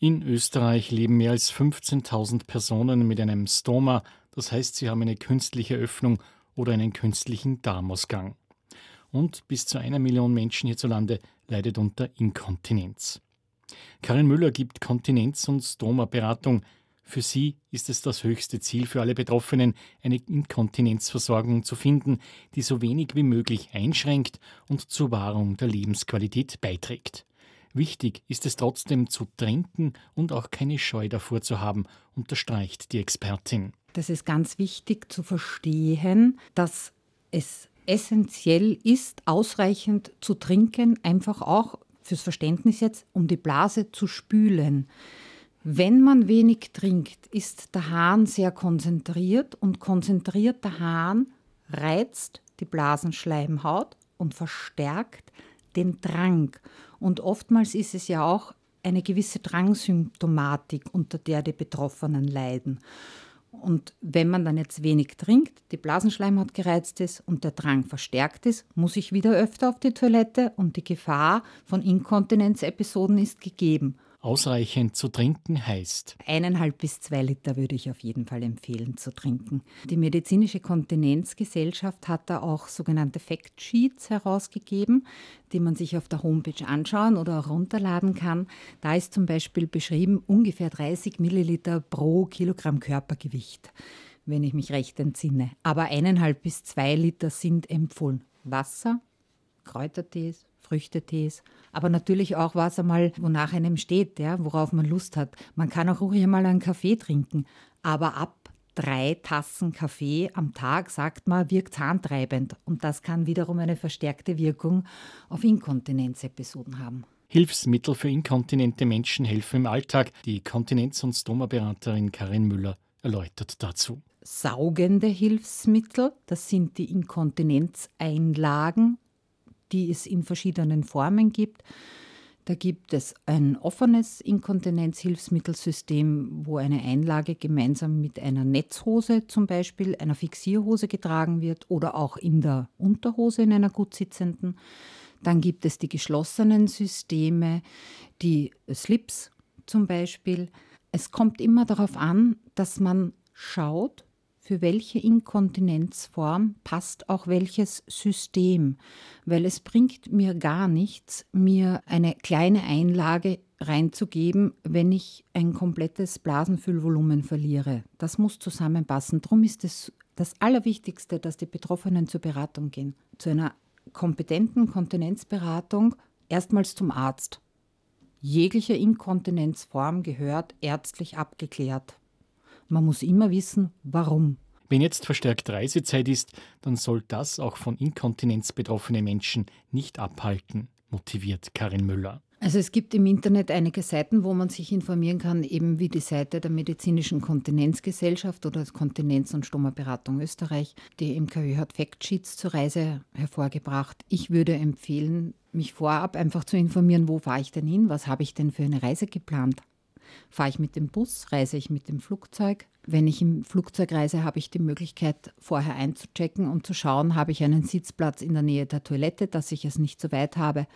In Österreich leben mehr als 15.000 Personen mit einem Stoma, das heißt, sie haben eine künstliche Öffnung oder einen künstlichen Darmausgang. Und bis zu einer Million Menschen hierzulande leidet unter Inkontinenz. Karin Müller gibt Kontinenz- und Stoma-Beratung. Für sie ist es das höchste Ziel für alle Betroffenen, eine Inkontinenzversorgung zu finden, die so wenig wie möglich einschränkt und zur Wahrung der Lebensqualität beiträgt. Wichtig ist es trotzdem zu trinken und auch keine Scheu davor zu haben, unterstreicht die Expertin. Das ist ganz wichtig zu verstehen, dass es essentiell ist, ausreichend zu trinken, einfach auch fürs Verständnis jetzt, um die Blase zu spülen. Wenn man wenig trinkt, ist der Hahn sehr konzentriert und konzentrierter Hahn reizt die Blasenschleimhaut und verstärkt den Drang. Und oftmals ist es ja auch eine gewisse Drangsymptomatik, unter der die Betroffenen leiden. Und wenn man dann jetzt wenig trinkt, die Blasenschleimhaut gereizt ist und der Drang verstärkt ist, muss ich wieder öfter auf die Toilette und die Gefahr von Inkontinenzepisoden ist gegeben. Ausreichend zu trinken heißt. Eineinhalb bis zwei Liter würde ich auf jeden Fall empfehlen zu trinken. Die Medizinische Kontinenzgesellschaft hat da auch sogenannte Fact Sheets herausgegeben, die man sich auf der Homepage anschauen oder auch runterladen kann. Da ist zum Beispiel beschrieben ungefähr 30 Milliliter pro Kilogramm Körpergewicht, wenn ich mich recht entsinne. Aber eineinhalb bis zwei Liter sind empfohlen. Wasser, Kräutertees, Früchtetees, aber natürlich auch was einmal, wonach einem steht, ja, worauf man Lust hat. Man kann auch ruhig einmal einen Kaffee trinken, aber ab drei Tassen Kaffee am Tag, sagt man, wirkt zahntreibend und das kann wiederum eine verstärkte Wirkung auf Inkontinenzepisoden haben. Hilfsmittel für inkontinente Menschen helfen im Alltag. Die Kontinenz- und Stoma-Beraterin Karin Müller erläutert dazu. Saugende Hilfsmittel, das sind die Inkontinenzeinlagen die es in verschiedenen Formen gibt. Da gibt es ein offenes Inkontinenzhilfsmittelsystem, wo eine Einlage gemeinsam mit einer Netzhose zum Beispiel, einer Fixierhose getragen wird oder auch in der Unterhose in einer gut sitzenden. Dann gibt es die geschlossenen Systeme, die Slips zum Beispiel. Es kommt immer darauf an, dass man schaut, für welche Inkontinenzform passt auch welches System, weil es bringt mir gar nichts, mir eine kleine Einlage reinzugeben, wenn ich ein komplettes Blasenfüllvolumen verliere. Das muss zusammenpassen. Darum ist es das Allerwichtigste, dass die Betroffenen zur Beratung gehen. Zu einer kompetenten Kontinenzberatung erstmals zum Arzt. Jegliche Inkontinenzform gehört ärztlich abgeklärt. Man muss immer wissen, warum. Wenn jetzt verstärkt Reisezeit ist, dann soll das auch von Inkontinenz betroffene Menschen nicht abhalten, motiviert Karin Müller. Also es gibt im Internet einige Seiten, wo man sich informieren kann, eben wie die Seite der Medizinischen Kontinenzgesellschaft oder Kontinenz- und Stomaberatung Österreich. Die MKÖ hat Factsheets zur Reise hervorgebracht. Ich würde empfehlen, mich vorab einfach zu informieren, wo fahre ich denn hin, was habe ich denn für eine Reise geplant. Fahre ich mit dem Bus, reise ich mit dem Flugzeug? Wenn ich im Flugzeug reise, habe ich die Möglichkeit, vorher einzuchecken und zu schauen, habe ich einen Sitzplatz in der Nähe der Toilette, dass ich es nicht so weit habe.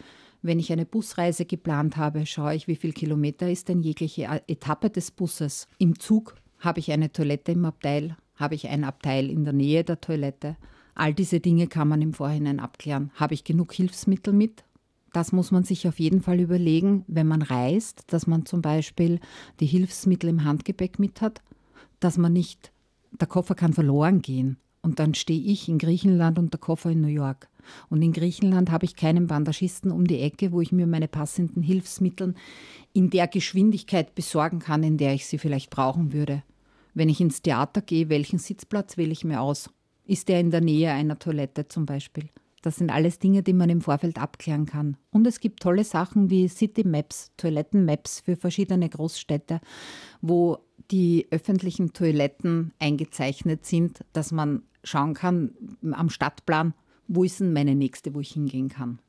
Wenn ich eine Busreise geplant habe, schaue ich, wie viel Kilometer ist denn jegliche Etappe des Busses. Im Zug habe ich eine Toilette im Abteil, habe ich ein Abteil in der Nähe der Toilette. All diese Dinge kann man im Vorhinein abklären. Habe ich genug Hilfsmittel mit? Das muss man sich auf jeden Fall überlegen, wenn man reist, dass man zum Beispiel die Hilfsmittel im Handgepäck mit hat, dass man nicht, der Koffer kann verloren gehen. Und dann stehe ich in Griechenland und der Koffer in New York. Und in Griechenland habe ich keinen Bandagisten um die Ecke, wo ich mir meine passenden Hilfsmittel in der Geschwindigkeit besorgen kann, in der ich sie vielleicht brauchen würde. Wenn ich ins Theater gehe, welchen Sitzplatz wähle ich mir aus? Ist der in der Nähe einer Toilette zum Beispiel? Das sind alles Dinge, die man im Vorfeld abklären kann. Und es gibt tolle Sachen wie City Maps, Toilettenmaps für verschiedene Großstädte, wo die öffentlichen Toiletten eingezeichnet sind, dass man schauen kann am Stadtplan, wo ist denn meine nächste, wo ich hingehen kann.